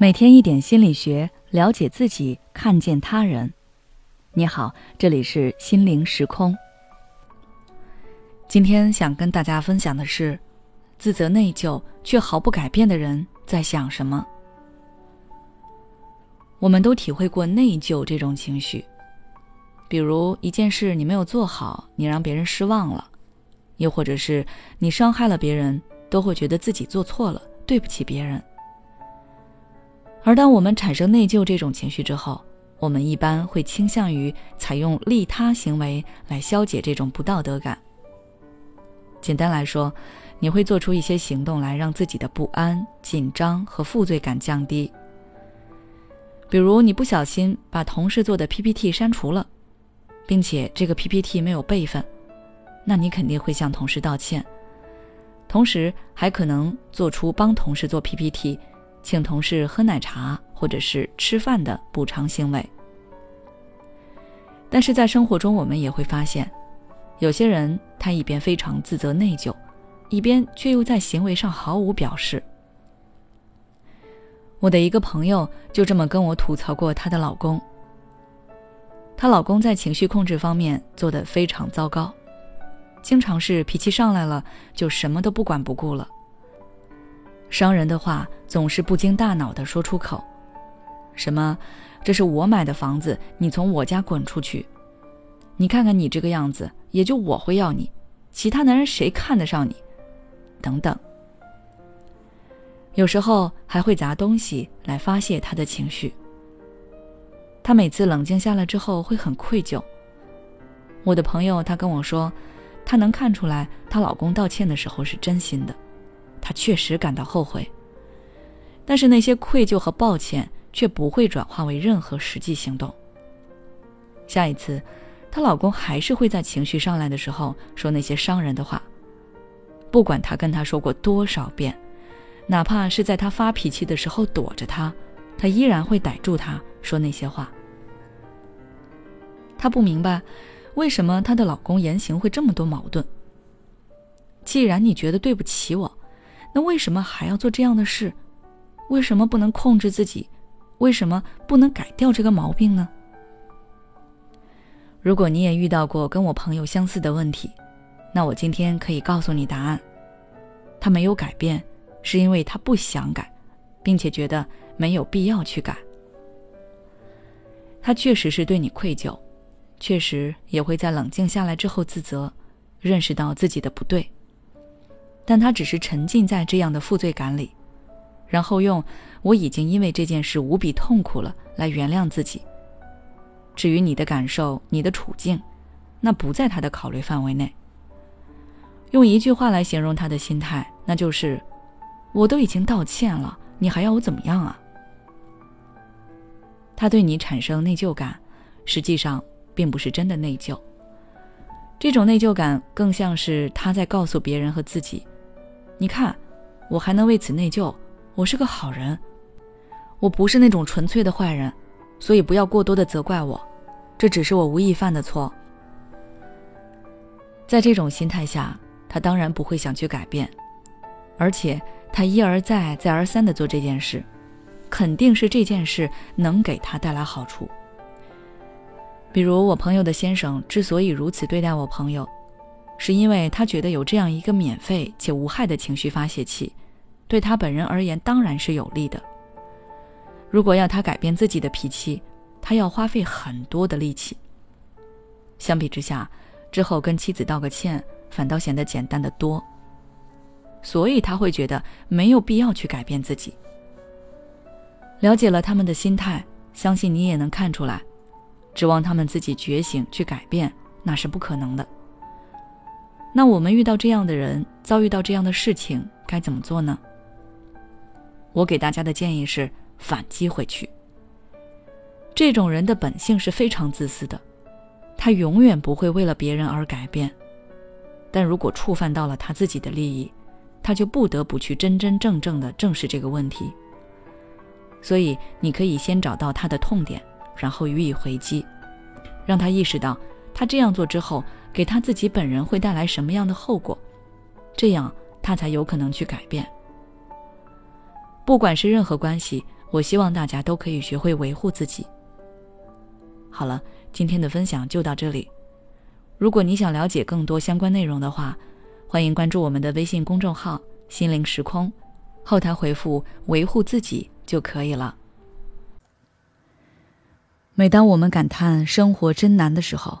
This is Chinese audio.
每天一点心理学，了解自己，看见他人。你好，这里是心灵时空。今天想跟大家分享的是，自责内疚却毫不改变的人在想什么。我们都体会过内疚这种情绪，比如一件事你没有做好，你让别人失望了；又或者是你伤害了别人，都会觉得自己做错了，对不起别人。而当我们产生内疚这种情绪之后，我们一般会倾向于采用利他行为来消解这种不道德感。简单来说，你会做出一些行动来让自己的不安、紧张和负罪感降低。比如，你不小心把同事做的 PPT 删除了，并且这个 PPT 没有备份，那你肯定会向同事道歉，同时还可能做出帮同事做 PPT。请同事喝奶茶或者是吃饭的补偿行为，但是在生活中，我们也会发现，有些人他一边非常自责内疚，一边却又在行为上毫无表示。我的一个朋友就这么跟我吐槽过她的老公，她老公在情绪控制方面做得非常糟糕，经常是脾气上来了就什么都不管不顾了。伤人的话总是不经大脑的说出口，什么“这是我买的房子，你从我家滚出去”，你看看你这个样子，也就我会要你，其他男人谁看得上你？等等。有时候还会砸东西来发泄他的情绪。他每次冷静下来之后会很愧疚。我的朋友她跟我说，她能看出来她老公道歉的时候是真心的。她确实感到后悔，但是那些愧疚和抱歉却不会转化为任何实际行动。下一次，她老公还是会在情绪上来的时候说那些伤人的话，不管她跟他说过多少遍，哪怕是在他发脾气的时候躲着他，她依然会逮住他说那些话。她不明白，为什么她的老公言行会这么多矛盾。既然你觉得对不起我。那为什么还要做这样的事？为什么不能控制自己？为什么不能改掉这个毛病呢？如果你也遇到过跟我朋友相似的问题，那我今天可以告诉你答案：他没有改变，是因为他不想改，并且觉得没有必要去改。他确实是对你愧疚，确实也会在冷静下来之后自责，认识到自己的不对。但他只是沉浸在这样的负罪感里，然后用“我已经因为这件事无比痛苦了”来原谅自己。至于你的感受、你的处境，那不在他的考虑范围内。用一句话来形容他的心态，那就是：“我都已经道歉了，你还要我怎么样啊？”他对你产生内疚感，实际上并不是真的内疚。这种内疚感更像是他在告诉别人和自己。你看，我还能为此内疚？我是个好人，我不是那种纯粹的坏人，所以不要过多的责怪我，这只是我无意犯的错。在这种心态下，他当然不会想去改变，而且他一而再、再而三的做这件事，肯定是这件事能给他带来好处。比如我朋友的先生之所以如此对待我朋友。是因为他觉得有这样一个免费且无害的情绪发泄器，对他本人而言当然是有利的。如果要他改变自己的脾气，他要花费很多的力气。相比之下，之后跟妻子道个歉，反倒显得简单的多。所以他会觉得没有必要去改变自己。了解了他们的心态，相信你也能看出来，指望他们自己觉醒去改变，那是不可能的。那我们遇到这样的人，遭遇到这样的事情，该怎么做呢？我给大家的建议是反击回去。这种人的本性是非常自私的，他永远不会为了别人而改变。但如果触犯到了他自己的利益，他就不得不去真真正正的正视这个问题。所以，你可以先找到他的痛点，然后予以回击，让他意识到他这样做之后。给他自己本人会带来什么样的后果？这样他才有可能去改变。不管是任何关系，我希望大家都可以学会维护自己。好了，今天的分享就到这里。如果你想了解更多相关内容的话，欢迎关注我们的微信公众号“心灵时空”，后台回复“维护自己”就可以了。每当我们感叹生活真难的时候，